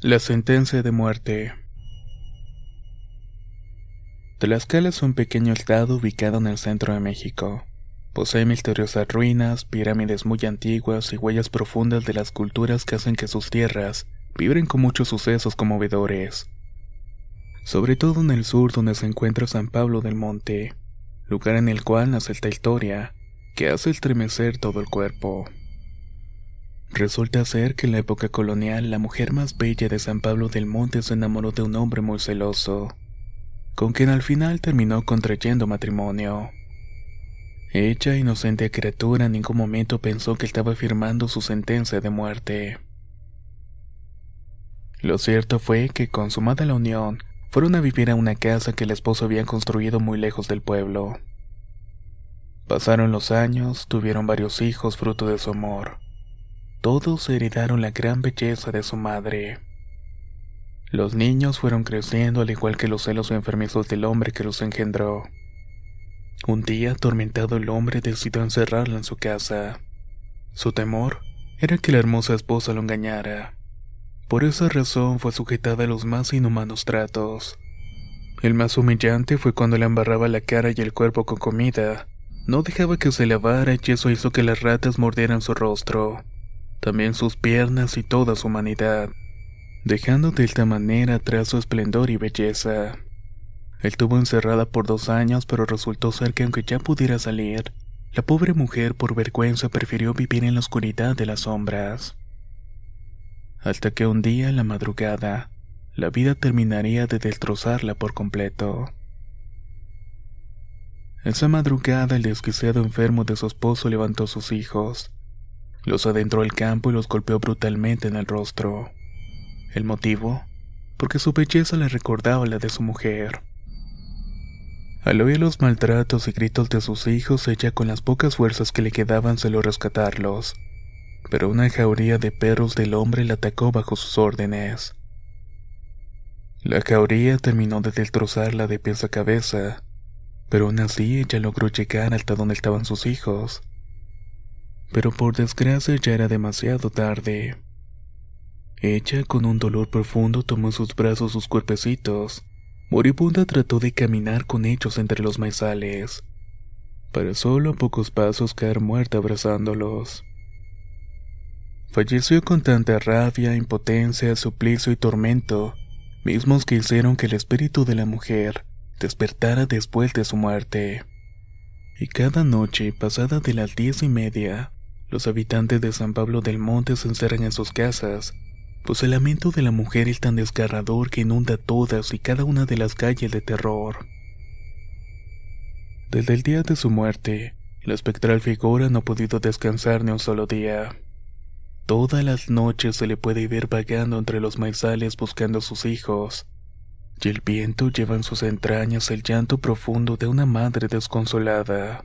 La sentencia de muerte. Tlaxcala es un pequeño estado ubicado en el centro de México. Posee misteriosas ruinas, pirámides muy antiguas y huellas profundas de las culturas que hacen que sus tierras vibren con muchos sucesos conmovedores. Sobre todo en el sur donde se encuentra San Pablo del Monte, lugar en el cual nace esta historia, que hace estremecer todo el cuerpo. Resulta ser que en la época colonial la mujer más bella de San Pablo del Monte se enamoró de un hombre muy celoso, con quien al final terminó contrayendo matrimonio. Ella, inocente criatura, en ningún momento pensó que estaba firmando su sentencia de muerte. Lo cierto fue que, consumada la unión, fueron a vivir a una casa que el esposo había construido muy lejos del pueblo. Pasaron los años, tuvieron varios hijos fruto de su amor. Todos heredaron la gran belleza de su madre. Los niños fueron creciendo al igual que los celos enfermizos del hombre que los engendró. Un día, atormentado el hombre decidió encerrarla en su casa. Su temor era que la hermosa esposa lo engañara. Por esa razón fue sujetada a los más inhumanos tratos. El más humillante fue cuando le embarraba la cara y el cuerpo con comida. No dejaba que se lavara y eso hizo que las ratas mordieran su rostro también sus piernas y toda su humanidad, dejando de esta manera atrás su esplendor y belleza. Él tuvo encerrada por dos años, pero resultó ser que aunque ya pudiera salir, la pobre mujer por vergüenza prefirió vivir en la oscuridad de las sombras. Hasta que un día, en la madrugada, la vida terminaría de destrozarla por completo. Esa madrugada el desquiciado enfermo de su esposo levantó a sus hijos, los adentró al campo y los golpeó brutalmente en el rostro. ¿El motivo? Porque su belleza le recordaba la de su mujer. Al oír los maltratos y gritos de sus hijos, ella con las pocas fuerzas que le quedaban salió a rescatarlos. Pero una jauría de perros del hombre la atacó bajo sus órdenes. La jauría terminó de destrozarla de pies a cabeza, pero aún así ella logró llegar hasta donde estaban sus hijos pero por desgracia ya era demasiado tarde. Ella, con un dolor profundo, tomó en sus brazos sus cuerpecitos. Moribunda trató de caminar con ellos entre los maizales, para solo a pocos pasos caer muerta abrazándolos. Falleció con tanta rabia, impotencia, suplicio y tormento, mismos que hicieron que el espíritu de la mujer despertara después de su muerte. Y cada noche, pasada de las diez y media, los habitantes de San Pablo del Monte se encerran en sus casas, pues el lamento de la mujer es tan desgarrador que inunda todas y cada una de las calles de terror. Desde el día de su muerte, la espectral figura no ha podido descansar ni un solo día. Todas las noches se le puede ver vagando entre los maizales buscando a sus hijos, y el viento lleva en sus entrañas el llanto profundo de una madre desconsolada.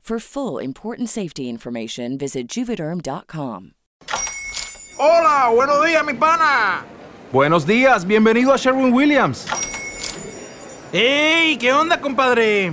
For full important safety information, visit juvederm.com. Hola, buenos días, mi pana. Buenos días, bienvenido a Sherwin Williams. ¡Ey! ¿Qué onda, compadre?